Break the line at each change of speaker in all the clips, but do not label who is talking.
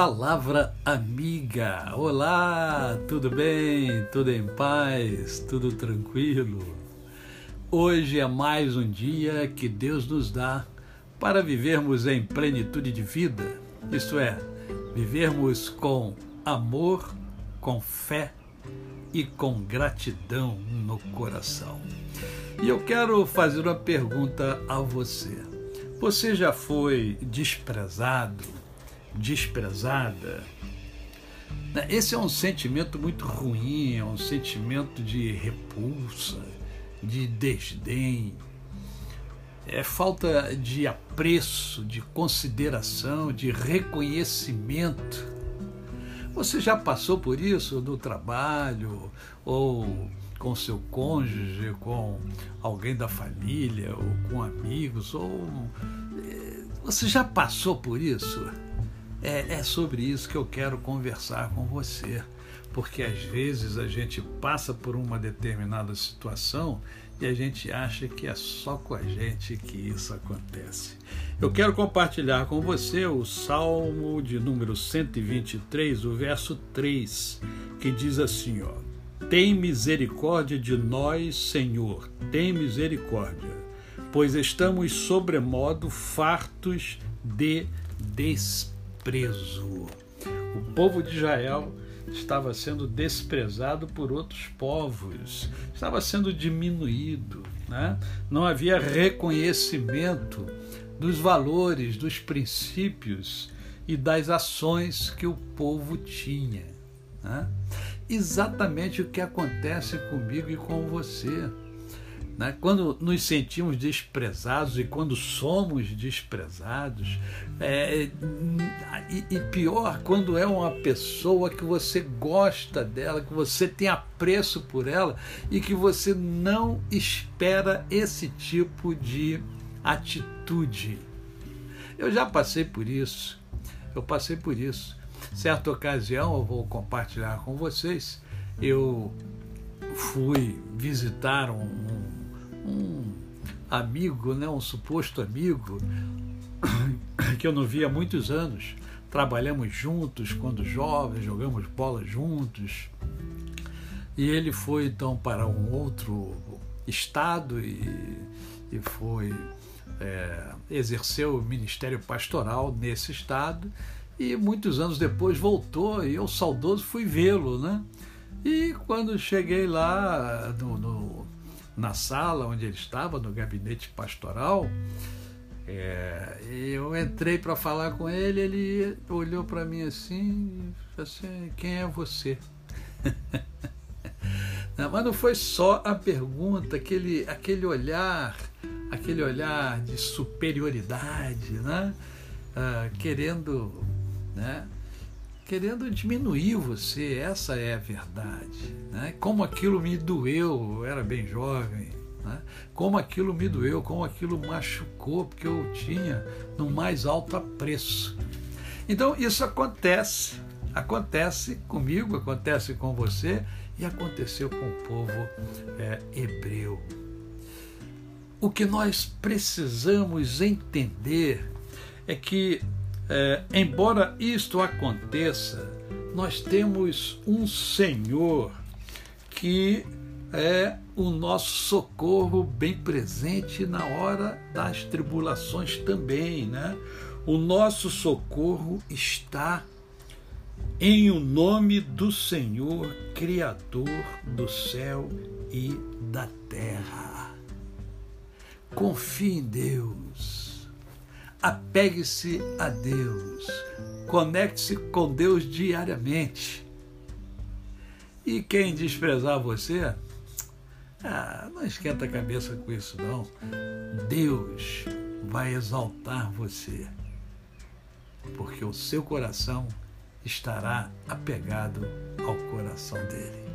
Palavra amiga. Olá, tudo bem? Tudo em paz? Tudo tranquilo? Hoje é mais um dia que Deus nos dá para vivermos em plenitude de vida, isto é, vivermos com amor, com fé e com gratidão no coração. E eu quero fazer uma pergunta a você. Você já foi desprezado, desprezada? Esse é um sentimento muito ruim, é um sentimento de repulsa, de desdém, é falta de apreço, de consideração, de reconhecimento. Você já passou por isso no trabalho ou com seu cônjuge, com alguém da família, ou com amigos, ou eh, você já passou por isso? É, é sobre isso que eu quero conversar com você, porque às vezes a gente passa por uma determinada situação e a gente acha que é só com a gente que isso acontece. Eu quero compartilhar com você o Salmo de número 123, o verso 3, que diz assim, ó: tem misericórdia de nós, Senhor, tem misericórdia, pois estamos sobremodo fartos de desprezo. O povo de Israel estava sendo desprezado por outros povos, estava sendo diminuído, né? não havia reconhecimento dos valores, dos princípios e das ações que o povo tinha. Né? exatamente o que acontece comigo e com você. Né? Quando nos sentimos desprezados e quando somos desprezados, é, e, e, pior, quando é uma pessoa que você gosta dela, que você tem apreço por ela e que você não espera esse tipo de atitude. Eu já passei por isso, eu passei por isso. Certa ocasião, eu vou compartilhar com vocês, eu fui visitar um, um amigo, né, um suposto amigo, que eu não via há muitos anos. Trabalhamos juntos quando jovens, jogamos bola juntos. E ele foi então para um outro estado e, e foi é, exerceu o ministério pastoral nesse estado e muitos anos depois voltou e eu saudoso fui vê-lo, né? E quando cheguei lá no, no, na sala onde ele estava, no gabinete pastoral, é, eu entrei para falar com ele, ele olhou para mim assim, assim, quem é você? não, mas não foi só a pergunta, aquele, aquele olhar, aquele olhar de superioridade, né? Ah, querendo né? Querendo diminuir você, essa é a verdade. Né? Como aquilo me doeu, eu era bem jovem, né? como aquilo me doeu, como aquilo machucou, porque eu tinha no mais alto apreço. Então isso acontece, acontece comigo, acontece com você e aconteceu com o povo é, hebreu. O que nós precisamos entender é que é, embora isto aconteça, nós temos um Senhor que é o nosso socorro bem presente na hora das tribulações também, né? O nosso socorro está em o nome do Senhor, Criador do céu e da terra. Confie em Deus Apegue-se a Deus. Conecte-se com Deus diariamente. E quem desprezar você, ah, não esquenta a cabeça com isso, não. Deus vai exaltar você, porque o seu coração estará apegado ao coração dele.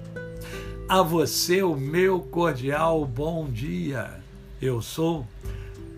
A você, o meu cordial bom dia. Eu sou